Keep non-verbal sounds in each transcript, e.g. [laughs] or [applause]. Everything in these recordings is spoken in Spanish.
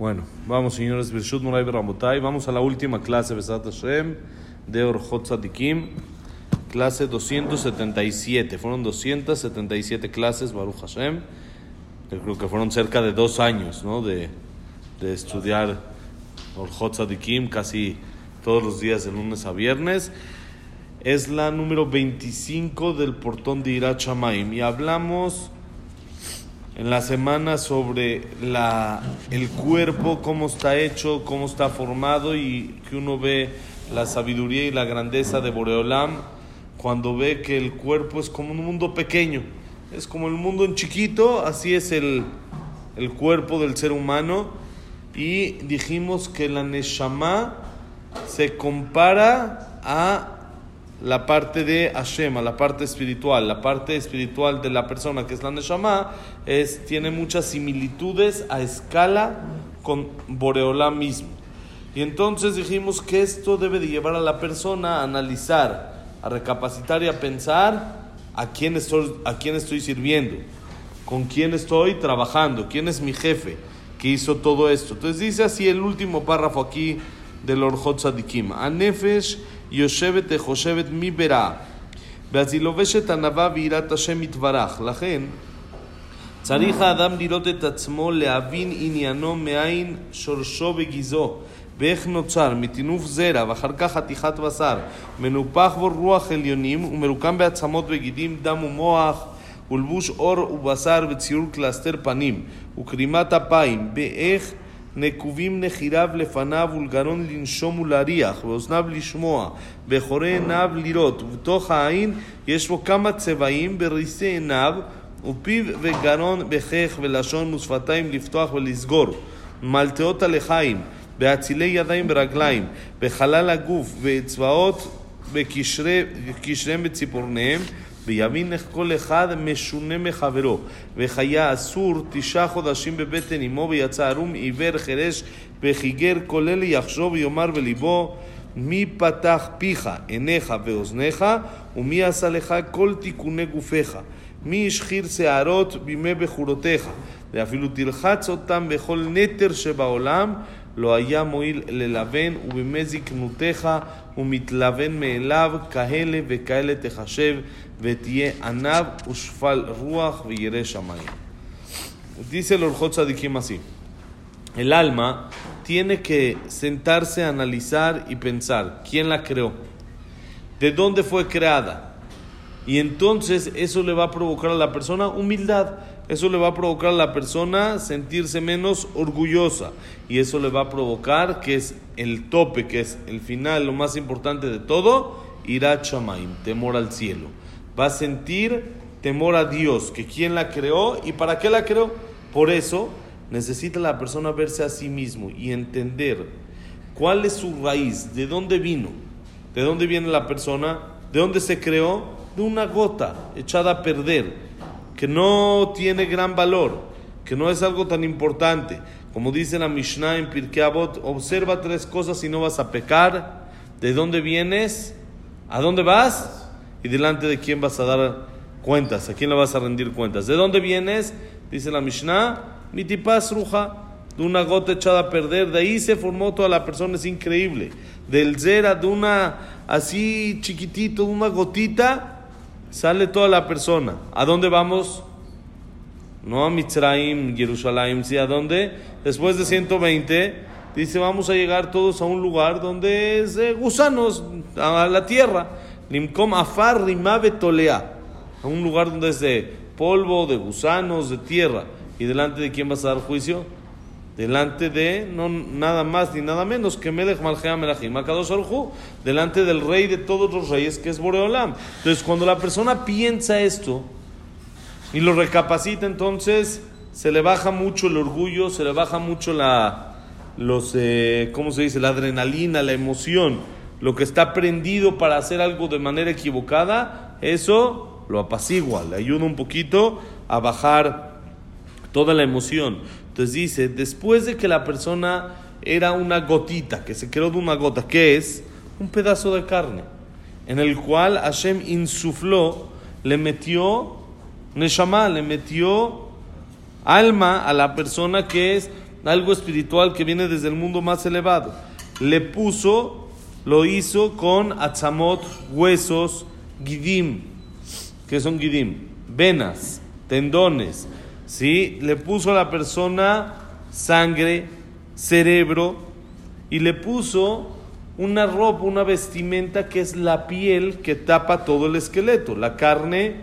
Bueno, vamos señores, vamos a la última clase, Besat Hashem, de Orhot Tzadikim, clase 277, fueron 277 clases, Baruch Hashem, yo creo que fueron cerca de dos años, ¿no?, de, de estudiar Orhot Tzadikim, casi todos los días de lunes a viernes, es la número 25 del portón de Irat Shamaim, y hablamos en la semana sobre la, el cuerpo, cómo está hecho, cómo está formado y que uno ve la sabiduría y la grandeza de Boreolam cuando ve que el cuerpo es como un mundo pequeño, es como el mundo en chiquito, así es el, el cuerpo del ser humano. Y dijimos que la Neshama se compara a la parte de Hashem, la parte espiritual, la parte espiritual de la persona que es la Neshama, es, tiene muchas similitudes a escala con Boreolá mismo. Y entonces dijimos que esto debe de llevar a la persona a analizar, a recapacitar y a pensar a quién estoy, a quién estoy sirviendo, con quién estoy trabajando, quién es mi jefe que hizo todo esto. Entonces dice así el último párrafo aquí del Orhot Tzadikim. Anefesh יושבת וחושבת מי ברע, ואז היא לובשת ענווה ויראת השם יתברך. לכן צריך האדם לראות את עצמו, להבין עניינו מאין שורשו וגזעו, ואיך נוצר, מטינוף זרע, ואחר כך חתיכת בשר, מנופח בו רוח עליונים, ומרוקם בעצמות וגידים, דם ומוח, ולבוש עור ובשר וציור קלסתר פנים, וכרימת אפיים, באיך נקובים נחיריו לפניו ולגרון לנשום ולהריח, ואוזניו לשמוע, וחורי עיניו לראות, ובתוך העין יש בו כמה צבעים בריסי עיניו, ופיו וגרון בחך ולשון ושפתיים לפתוח ולסגור, מלטאות הלחיים, באצילי ידיים ורגליים, בחלל הגוף, באצבעות, בקשריהם וציפורניהם, ויבין איך כל אחד משונה מחברו, וחיה אסור תשעה חודשים בבטן אמו, ויצא ערום עיוור חירש וחיגר כל אלה יחשוב ויאמר בליבו מי פתח פיך, עיניך ואוזניך, ומי עשה לך כל תיקוני גופיך. מי השחיר שערות בימי בחורותיך, ואפילו תלחץ אותם בכל נטר שבעולם, לא היה מועיל ללבן, ובימי זקנותיך ומתלבן מאליו, כאלה וכאלה תחשב, ותהיה עניו ושפל רוח וירא שמיים. Dice el Orjot Sadikim así: El alma tiene que sentarse, analizar y pensar quién la creó, de dónde fue creada. Y entonces eso le va a provocar a la persona humildad, eso le va a provocar a la persona sentirse menos orgullosa y eso le va a provocar que es el tope, que es el final, lo más importante de todo, irá chamaim, temor al cielo. Va a sentir temor a Dios, que quién la creó y para qué la creó. Por eso necesita la persona verse a sí mismo y entender cuál es su raíz, de dónde vino, de dónde viene la persona, de dónde se creó, de una gota echada a perder, que no tiene gran valor, que no es algo tan importante. Como dice la Mishnah en Pirkei Avot, observa tres cosas y no vas a pecar. ¿De dónde vienes? ¿A dónde vas? Y delante de quién vas a dar cuentas, a quién le vas a rendir cuentas. ¿De dónde vienes? Dice la Mishnah, mitipas ruja, de una gota echada a perder. De ahí se formó toda la persona, es increíble. Del zera, de una así chiquitito, una gotita, sale toda la persona. ¿A dónde vamos? No a Mitzrayim, Jerusalén, ¿sí? ¿A dónde? Después de 120, dice, vamos a llegar todos a un lugar donde es de gusanos, a la tierra. Limkom afar rimabe tolea. A un lugar donde es de polvo, de gusanos, de tierra. ¿Y delante de quién vas a dar juicio? delante de no nada más ni nada menos que Melech Malchea Melachim delante del rey de todos los reyes que es Boreolam. Entonces, cuando la persona piensa esto y lo recapacita, entonces se le baja mucho el orgullo, se le baja mucho la los eh, ¿cómo se dice? la adrenalina, la emoción, lo que está prendido para hacer algo de manera equivocada, eso lo apacigua, le ayuda un poquito a bajar toda la emoción. Entonces dice, después de que la persona era una gotita, que se creó de una gota, que es un pedazo de carne, en el cual Hashem insufló, le metió Neshama, le metió alma a la persona que es algo espiritual que viene desde el mundo más elevado. Le puso, lo hizo con atzamot, huesos, gidim. ¿Qué son gidim? Venas, tendones. ¿Sí? Le puso a la persona sangre, cerebro y le puso una ropa, una vestimenta que es la piel que tapa todo el esqueleto, la carne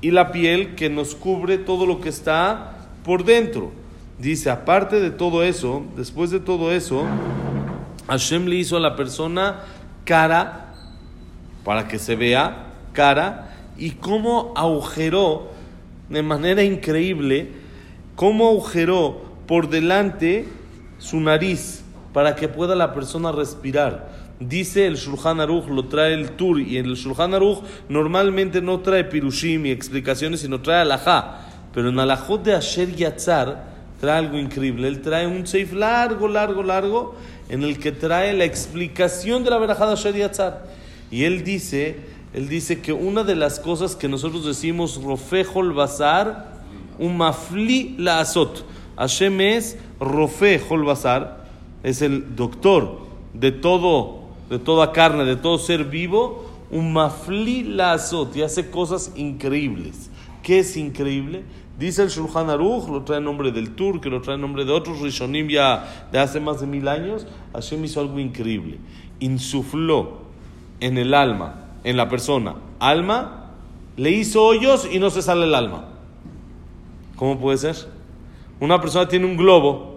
y la piel que nos cubre todo lo que está por dentro. Dice, aparte de todo eso, después de todo eso, Hashem le hizo a la persona cara, para que se vea cara, y cómo agujeró de manera increíble, cómo agujeró por delante su nariz para que pueda la persona respirar. Dice el Shulchan Aruch, lo trae el Tur, y el Shulchan Aruch normalmente no trae pirushim y explicaciones, sino trae alajá. Pero en alajot de Asher Yatzar trae algo increíble. Él trae un seif largo, largo, largo, en el que trae la explicación de la Asher Yatzar. Y él dice, él dice que una de las cosas que nosotros decimos, Rofejol Bazar, un mafli la azot. Hashem es Rofe Bazar, es el doctor de todo, de toda carne, de todo ser vivo, un mafli lazot y hace cosas increíbles. ¿Qué es increíble? Dice el Shulchan Aruch, lo trae en nombre del Tur, que lo trae en nombre de otros Rishonim ya de hace más de mil años. Hashem hizo algo increíble. Insufló en el alma, en la persona, alma, le hizo hoyos y no se sale el alma. ¿Cómo puede ser? Una persona tiene un globo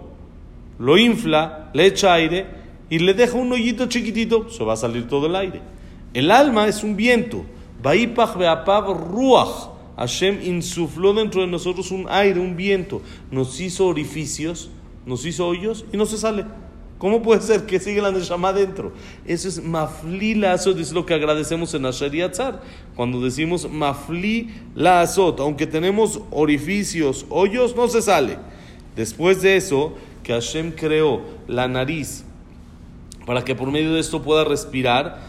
lo infla, le echa aire y le deja un hoyito chiquitito, se va a salir todo el aire. El alma es un viento. ruach. Hashem insufló dentro de nosotros un aire, un viento. Nos hizo orificios, nos hizo hoyos y no se sale. ¿Cómo puede ser que siga la Neshama adentro? Eso es mafli la azot, es lo que agradecemos en Asher Yatzar. Cuando decimos mafli la azot, aunque tenemos orificios, hoyos, no se sale. Después de eso, que Hashem creó la nariz para que por medio de esto pueda respirar,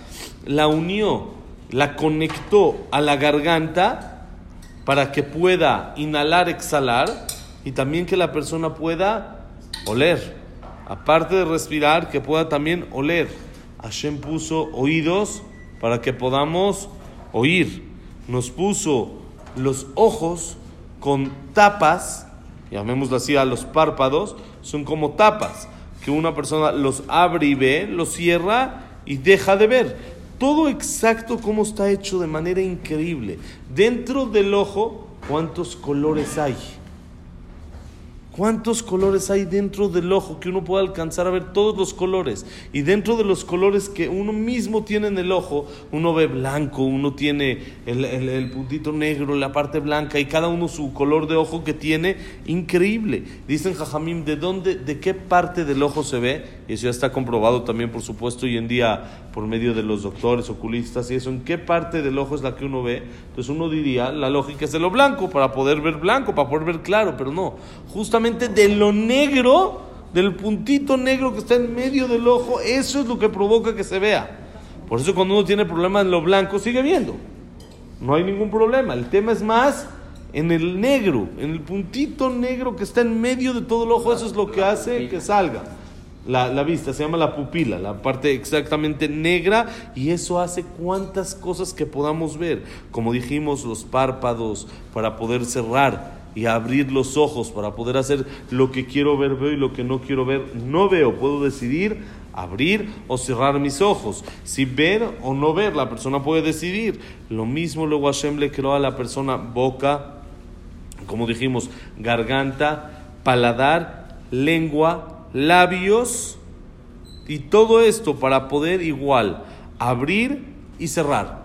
la unió, la conectó a la garganta para que pueda inhalar, exhalar y también que la persona pueda oler. Aparte de respirar, que pueda también oler. Hashem puso oídos para que podamos oír. Nos puso los ojos con tapas, llamémoslo así a los párpados, son como tapas, que una persona los abre y ve, los cierra y deja de ver. Todo exacto como está hecho de manera increíble. Dentro del ojo, ¿cuántos colores hay? ¿Cuántos colores hay dentro del ojo que uno puede alcanzar a ver todos los colores? Y dentro de los colores que uno mismo tiene en el ojo, uno ve blanco, uno tiene el, puntito negro, la parte blanca y cada uno su color de ojo que tiene, increíble. Dicen Jajamim, ¿de dónde, de qué parte del ojo se ve? Y eso ya está comprobado también, por supuesto, hoy en día por medio de los doctores, oculistas y eso. ¿En qué parte del ojo es la que uno ve? Entonces uno diría, la lógica es de lo blanco, para poder ver blanco, para poder ver claro, pero no. Justamente de lo negro, del puntito negro que está en medio del ojo, eso es lo que provoca que se vea. Por eso cuando uno tiene problemas en lo blanco, sigue viendo. No hay ningún problema. El tema es más en el negro, en el puntito negro que está en medio de todo el ojo, eso es lo que hace que salga. La, la, vista, se llama la pupila, la parte exactamente negra, y eso hace cuantas cosas que podamos ver, como dijimos, los párpados para poder cerrar, y abrir los ojos para poder hacer lo que quiero ver, veo y lo que no quiero ver, no veo. Puedo decidir abrir o cerrar mis ojos. Si ver o no ver, la persona puede decidir. Lo mismo luego Hashem le creó a la persona boca, como dijimos, garganta, paladar, lengua, labios y todo esto para poder igual abrir y cerrar.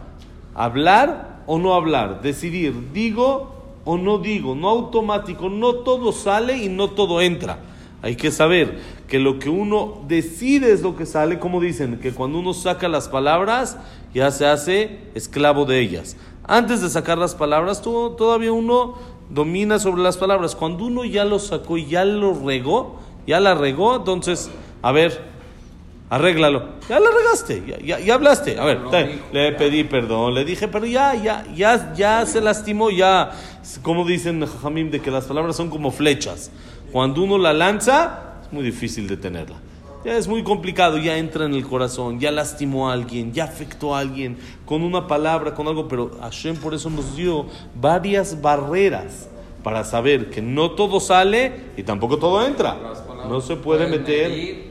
Hablar o no hablar, decidir, digo o no digo, no automático, no todo sale y no todo entra. Hay que saber que lo que uno decide es lo que sale, como dicen, que cuando uno saca las palabras ya se hace esclavo de ellas. Antes de sacar las palabras, todavía uno domina sobre las palabras. Cuando uno ya lo sacó y ya lo regó, ya la regó, entonces, a ver, arréglalo. Ya la regaste, ya, ya, hablaste. A ver, le pedí perdón, le dije, pero ya, ya, ya, ya se lastimó, ya, como dicen Jamim, de que las palabras son como flechas. cuando uno la lanza, es muy difícil detenerla. Ya es muy complicado, ya entra en el corazón, ya lastimó a alguien, ya afectó a alguien con una palabra, con algo, pero Hashem por eso nos dio varias barreras para saber que no todo sale y tampoco todo entra. No se puede meter.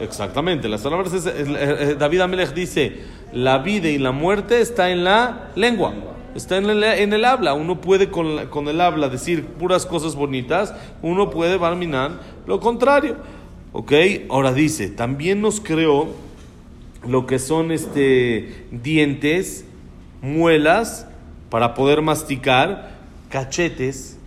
Exactamente, las palabras es, eh, David Amelech dice, la vida y la muerte está en la lengua, está en el, en el habla. Uno puede con, con, el habla decir puras cosas bonitas, uno puede barminar lo contrario. ¿Ok? Ahora dice, también nos creó lo que son este, dientes, muelas, para poder masticar, cachetes,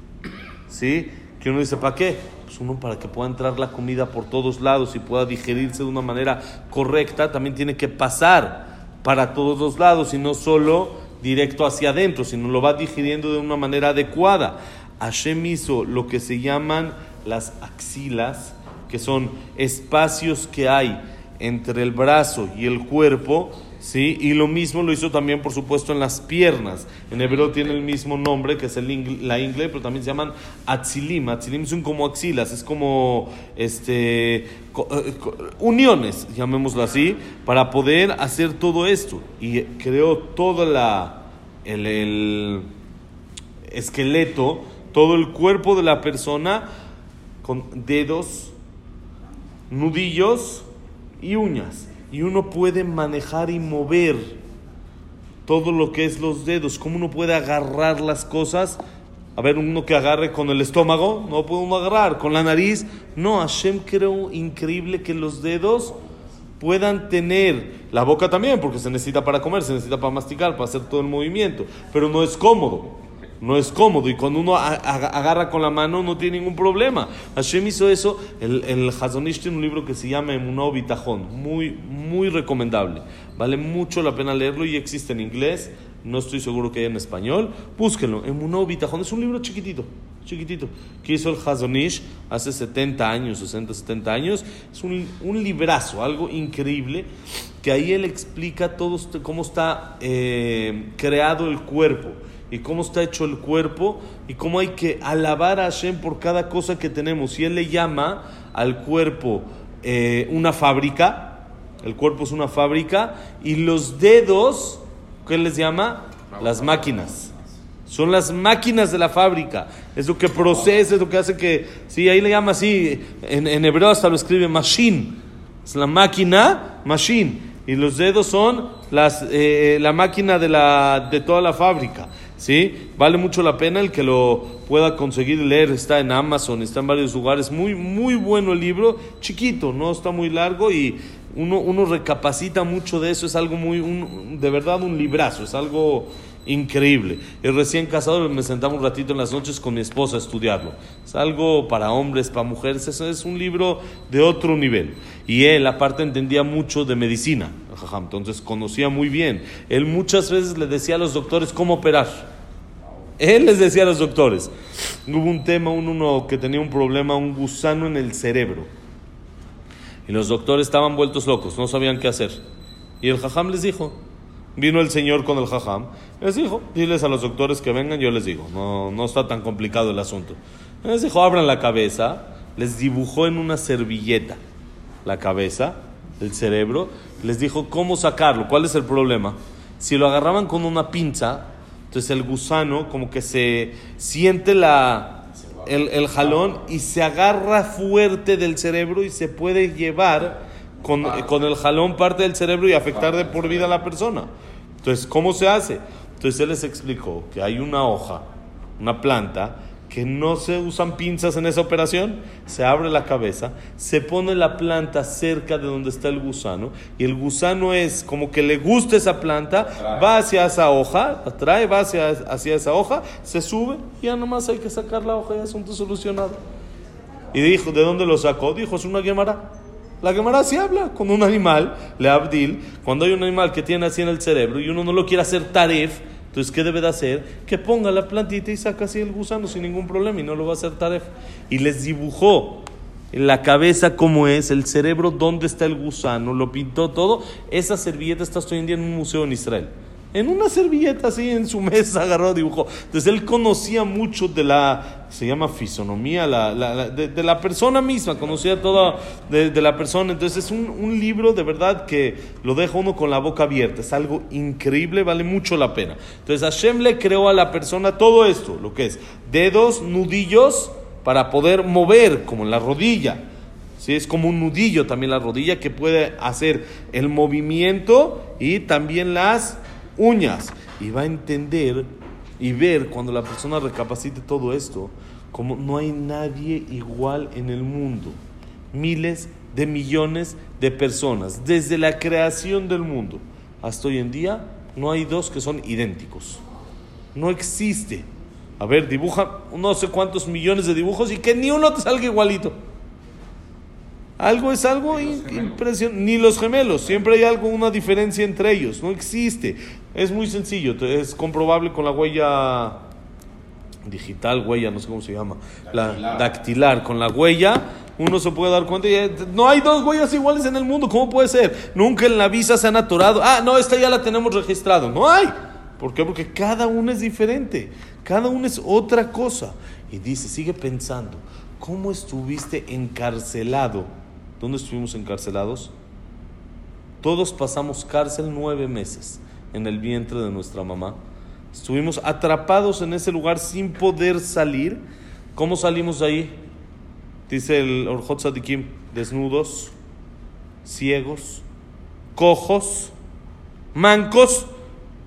¿sí? Que uno dice, ¿para qué? Uno para que pueda entrar la comida por todos lados y pueda digerirse de una manera correcta, también tiene que pasar para todos los lados y no solo directo hacia adentro, sino lo va digiriendo de una manera adecuada. Hashem hizo lo que se llaman las axilas, que son espacios que hay entre el brazo y el cuerpo, ¿sí? Y lo mismo lo hizo también, por supuesto, en las piernas. En hebreo tiene el mismo nombre, que es el, la ingle, pero también se llaman atzilim. Atzilim son como axilas, es como este, eh, uniones, llamémoslo así, para poder hacer todo esto. Y creó todo la, el esqueleto, todo el cuerpo de la persona con dedos, nudillos y uñas. Y uno puede manejar y mover todo lo que es los dedos. ¿Cómo uno puede agarrar las cosas? A ver, uno que agarre con el estómago, no puede uno agarrar. Con la nariz, no. Hashem creo increíble que los dedos puedan tener la boca también, porque se necesita para comer, se necesita para masticar, para hacer todo el movimiento. Pero no es cómodo no es cómodo y cuando uno agarra con la mano no tiene ningún problema. Hashem hizo eso, el, el Hazonish tiene un libro que se llama Emunó Bitajón, muy, muy recomendable. Vale mucho la pena leerlo y existe en inglés, no estoy seguro que haya en español. Búsquenlo, Emunó Bitajón, es un libro chiquitito, chiquitito, que hizo el Hazonish hace 70 años, 60, 70 años. Es un, un librazo, algo increíble, que ahí él explica todo cómo está eh, creado el cuerpo y cómo está hecho el cuerpo y cómo hay que alabar a Hashem por cada cosa que tenemos. Y él le llama al cuerpo eh, una fábrica, el cuerpo es una fábrica, y los dedos, ¿qué les llama? Las máquinas. Son las máquinas de la fábrica. Es lo que procesa, es lo que hace que. Sí, ahí le llama así. En, en hebreo hasta lo escribe machine. Es la máquina, machine. Y los dedos son las, eh, la máquina de, la, de toda la fábrica. ¿Sí? Vale mucho la pena el que lo pueda conseguir leer, está en Amazon, está en varios lugares, muy, muy bueno el libro, chiquito, no está muy largo y uno, uno recapacita mucho de eso, es algo muy, un, de verdad un librazo, es algo increíble. El recién casado me sentaba un ratito en las noches con mi esposa a estudiarlo. Es algo para hombres, para mujeres, es un libro de otro nivel. Y él aparte entendía mucho de medicina, entonces conocía muy bien. Él muchas veces le decía a los doctores cómo operar. Él les decía a los doctores. Hubo un tema, un, uno que tenía un problema, un gusano en el cerebro. Y los doctores estaban vueltos locos, no sabían qué hacer. Y el jajam les dijo, vino el señor con el jajam, les dijo, diles a los doctores que vengan, yo les digo, no, no está tan complicado el asunto. Les dijo, abran la cabeza, les dibujó en una servilleta la cabeza, el cerebro, les dijo cómo sacarlo, cuál es el problema. Si lo agarraban con una pinza, entonces el gusano como que se siente la, el, jalón y se agarra fuerte del cerebro y se puede llevar con, con, el jalón parte del cerebro y afectar de por vida a la persona. Entonces, ¿cómo se hace? Entonces él les explicó que hay una hoja, una planta, que no se usan pinzas en esa operación, se abre la cabeza, se pone la planta cerca de donde está el gusano y el gusano es como que le gusta esa planta, va hacia esa hoja, atrae, va hacia, hacia esa hoja, se sube y ya nomás hay que sacar la hoja y asunto solucionado. Y dijo, ¿de dónde lo sacó? Dijo, es una guemara. La Gemara sí habla con un animal, le abdil, cuando hay un animal que tiene así en el cerebro y uno no lo quiere hacer taref, entonces, ¿qué debe de hacer? Que ponga la plantita y saca así el gusano sin ningún problema y no lo va a hacer taref. Y les dibujó la cabeza cómo es, el cerebro dónde está el gusano, lo pintó todo. Esa servilleta está hoy en día en un museo en Israel. En una servilleta así en su [laughs] mesa agarró, dibujó. Entonces él conocía mucho de la, se llama fisonomía, la, de, la persona misma, conocía todo de, la persona. Entonces es un, un, libro de verdad que lo deja uno con la boca abierta. Es algo increíble, vale mucho la pena. Entonces Hashem le creó a la persona todo esto, lo que es dedos, nudillos, para poder mover, como la rodilla. ¿Sí? Es como un nudillo también la rodilla que puede hacer el movimiento y también las uñas. Y va a entender y ver cuando la persona recapacite todo esto, como no hay nadie igual en el mundo. Miles de millones de personas, desde la creación del mundo hasta hoy en día, no hay dos que son idénticos. No existe. A ver, dibuja no sé cuántos millones de dibujos y que ni uno te salga igualito. Algo es algo impresionante. Ni los gemelos, siempre hay algo, una diferencia entre ellos. No existe. Es muy sencillo, es comprobable con la huella digital, huella, no sé cómo se llama, la dactilar, con la huella uno se puede dar cuenta, y, no hay dos huellas iguales en el mundo, ¿cómo puede ser? Nunca en la visa se han atorado, ah, no, esta ya la tenemos registrado, no hay. ¿Por qué? Porque cada uno es diferente, cada uno es otra cosa. Y dice, sigue pensando, ¿cómo estuviste encarcelado? ¿Dónde estuvimos encarcelados? Todos pasamos cárcel nueve meses en el vientre de nuestra mamá. Estuvimos atrapados en ese lugar sin poder salir. ¿Cómo salimos de ahí? Dice el Orjot Sadikim, desnudos, ciegos, cojos, mancos.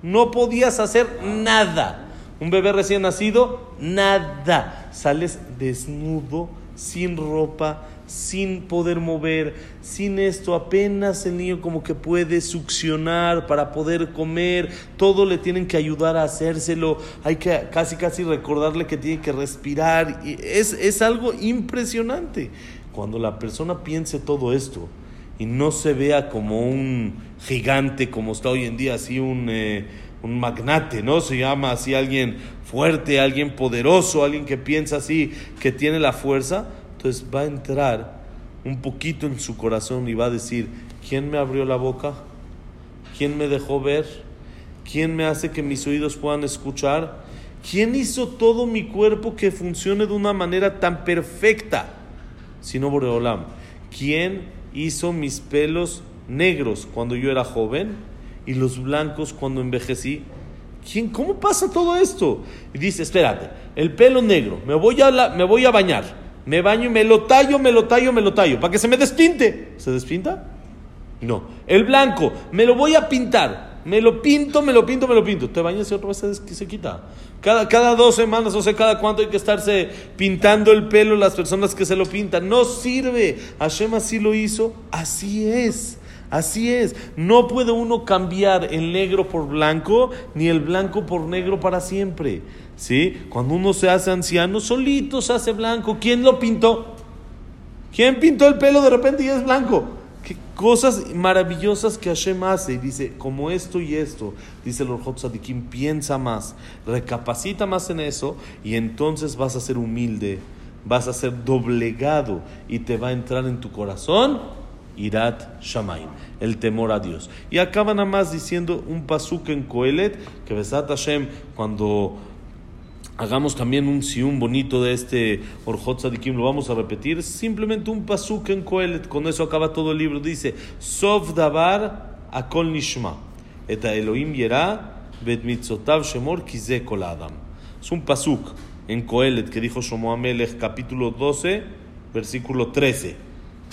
No podías hacer nada. Un bebé recién nacido, nada. Sales desnudo, sin ropa, sin poder mover, sin esto, apenas el niño como que puede succionar para poder comer, todo le tienen que ayudar a hacérselo, hay que casi casi recordarle que tiene que respirar, es, es algo impresionante. Cuando la persona piense todo esto y no se vea como un gigante como está hoy en día, así un, eh, un magnate, ¿no? Se llama así alguien fuerte, alguien poderoso, alguien que piensa así, que tiene la fuerza, va a entrar un poquito en su corazón y va a decir, ¿quién me abrió la boca? ¿Quién me dejó ver? ¿Quién me hace que mis oídos puedan escuchar? ¿Quién hizo todo mi cuerpo que funcione de una manera tan perfecta? Si no Boreolam. ¿Quién hizo mis pelos negros cuando yo era joven y los blancos cuando envejecí? ¿Quién, ¿Cómo pasa todo esto? Y dice, espérate, el pelo negro, me voy a, me voy a bañar. Me baño y me lo tallo, me lo tallo, me lo tallo, para que se me despinte. ¿Se despinta? No. El blanco, me lo voy a pintar. Me lo pinto, me lo pinto, me lo pinto. Te bañas y otra vez se, se quita. Cada, cada dos semanas, o sea, cada cuánto hay que estarse pintando el pelo las personas que se lo pintan. No sirve. Hashem así lo hizo, así es. Así es, no puede uno cambiar el negro por blanco ni el blanco por negro para siempre. ¿Sí? Cuando uno se hace anciano, solito se hace blanco. ¿Quién lo pintó? ¿Quién pintó el pelo de repente y es blanco? Qué cosas maravillosas que Hashem hace. Y dice, como esto y esto, dice el Orjot Sadikim, piensa más, recapacita más en eso y entonces vas a ser humilde, vas a ser doblegado y te va a entrar en tu corazón Irat Shamaim, el temor a Dios. Y acaba nada más diciendo un pasuk en Coelet, que Besat Hashem, cuando hagamos también un sium bonito de este Orjot Sadikim, lo vamos a repetir, simplemente un pasuk en Coelet, con eso acaba todo el libro, dice, Sov Davar Akol Nishma, Eta Elohim Yera, Bet Mitzotav Shemor Kize Kol Adam. Es un pasuk en Coelet que dijo Shomo Amelech, capítulo 12, versículo 13.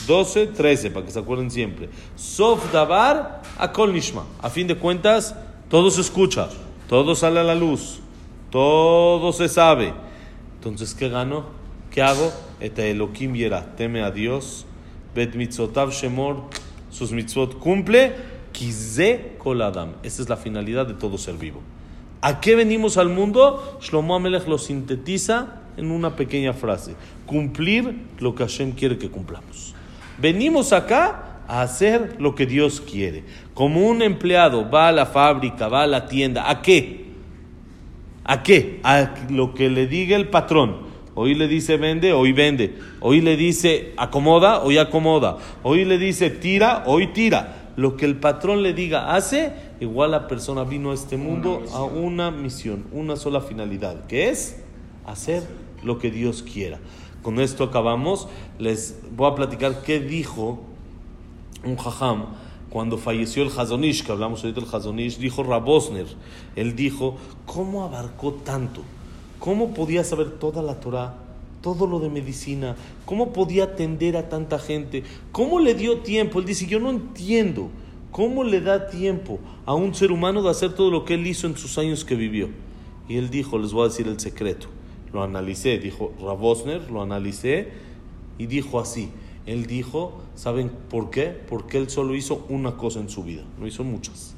12, 13, para que se acuerden siempre. Sof Dabar Akol Nishma. A fin de cuentas, todo se escucha, todo sale a la luz. Todo se sabe. Entonces, ¿qué gano? ¿Qué hago? Eta Elohim yera, teme a Dios. Bet mitzotav shemor, sus mitzvot cumple. Kize kol adam. Esta es la finalidad de todo ser vivo. ¿A qué venimos al mundo? Shlomo Amelech lo sintetiza en una pequeña frase. Cumplir lo que Hashem quiere que cumplamos. Venimos acá a hacer lo que Dios quiere. Como un empleado va a la fábrica, va a la tienda, ¿a qué? ¿A qué? A lo que le diga el patrón. Hoy le dice vende, hoy vende. Hoy le dice acomoda, hoy acomoda. Hoy le dice tira, hoy tira. lo que el patrón le diga hace, igual la persona vino a este mundo a una misión, una sola finalidad, que es hacer lo que Dios quiera. Con esto acabamos. Les voy a platicar qué dijo un jajam cuando falleció el Hazonish, que hablamos ahorita del Hazonish, dijo Rabosner. Él dijo, ¿cómo abarcó tanto? ¿Cómo podía saber toda la Torah? todo lo de medicina, cómo podía atender a tanta gente, cómo le dio tiempo. Él dice, yo no entiendo cómo le da tiempo a un ser humano de hacer todo lo que él hizo en sus años que vivió. Y él dijo, les voy a decir el secreto. Lo analicé, dijo Rabosner, lo analicé y dijo así. Él dijo, ¿saben por qué? Porque él solo hizo una cosa en su vida, no hizo muchas.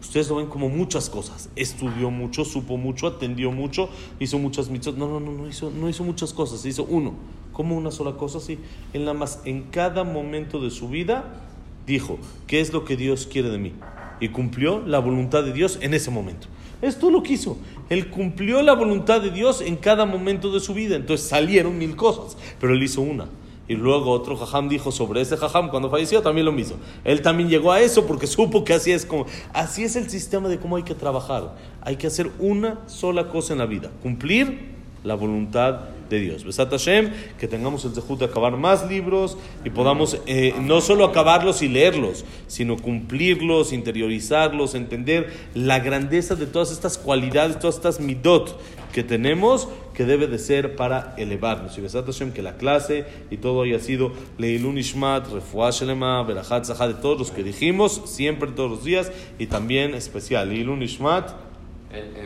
Ustedes lo ven como muchas cosas. Estudió mucho, supo mucho, atendió mucho, hizo muchas mitzvot. No, no, no, no hizo, no hizo muchas cosas, hizo uno. ¿Cómo una sola cosa? Sí. En la más, en cada momento de su vida dijo, ¿qué es lo que Dios quiere de mí? Y cumplió la voluntad de Dios en ese momento. Esto lo quiso. Él cumplió la voluntad de Dios en cada momento de su vida. Entonces salieron mil cosas, pero él hizo una. Y luego otro jajam dijo sobre ese jajam cuando falleció también lo mismo. Él también llegó a eso porque [laughs] supo que así es como así es el sistema de cómo hay que trabajar. Hay que hacer una sola cosa en la vida, cumplir la voluntad de Dios. Besat Hashem, que tengamos el dejud de acabar más libros y podamos eh, no solo acabarlos y leerlos, sino cumplirlos, interiorizarlos, entender la grandeza de todas estas cualidades, todas estas midot que tenemos que debe de ser para elevarnos. Y Besat Hashem, que la clase y todo haya sido Leilun Ishmat, Refuah Shelema, Berachat de todos los que dijimos, siempre, todos los días, y también especial, Leilun Ishmat,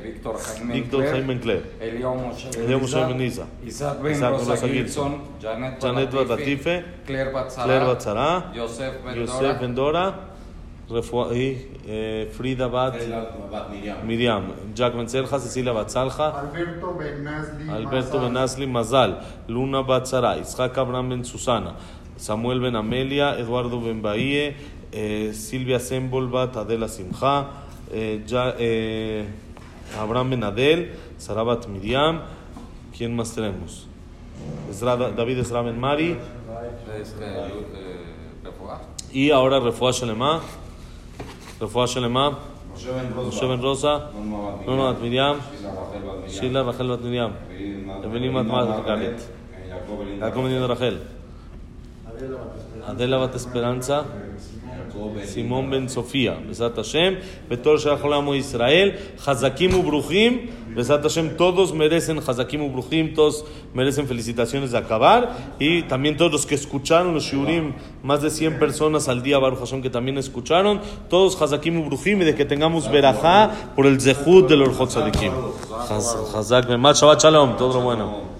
Víctor Jaime Víctor Jaime Encler, Eliao Moshe Beniza, Isaac Ben Rosa Gilson, Janet Batatife, Claire Batzara, Yosef Ben Frida Bat Miriam, Jack Cecilia Batzalja, Alberto Benazli Alberto Mazal. Luna Isaac Abraham Ben Susana, Samuel Ben Amelia, Eduardo Ben Bahie, Silvia Adela eh, Ya- eh, Abraham Ben Adel, Sarabat Miriam, ¿quién más tenemos? David Ezra Ben Mari, y ahora Refuah רפואה שלמה. משה בן רוסה. נונו עד מרים. שילה רחל בת מרים. אבלים עד מעט יעקב בן רחל. אדלה בת אספרנצה. Simón Ben Sofía, Besat Hashem, Betor Shach Olamo Israel, Hazakim Ubruchim, Besat Hashem, todos merecen Hazakim Ubruchim, todos merecen felicitaciones de acabar, y también todos los que escucharon los Shiurim, más de 100 personas al día, Baruch Hashem, que también escucharon, todos Hazakim Ubruchim, y de que tengamos Berajá por el Zehut del Orjot Sadikim. Hazak Ben Shabbat Shalom, todo lo bueno.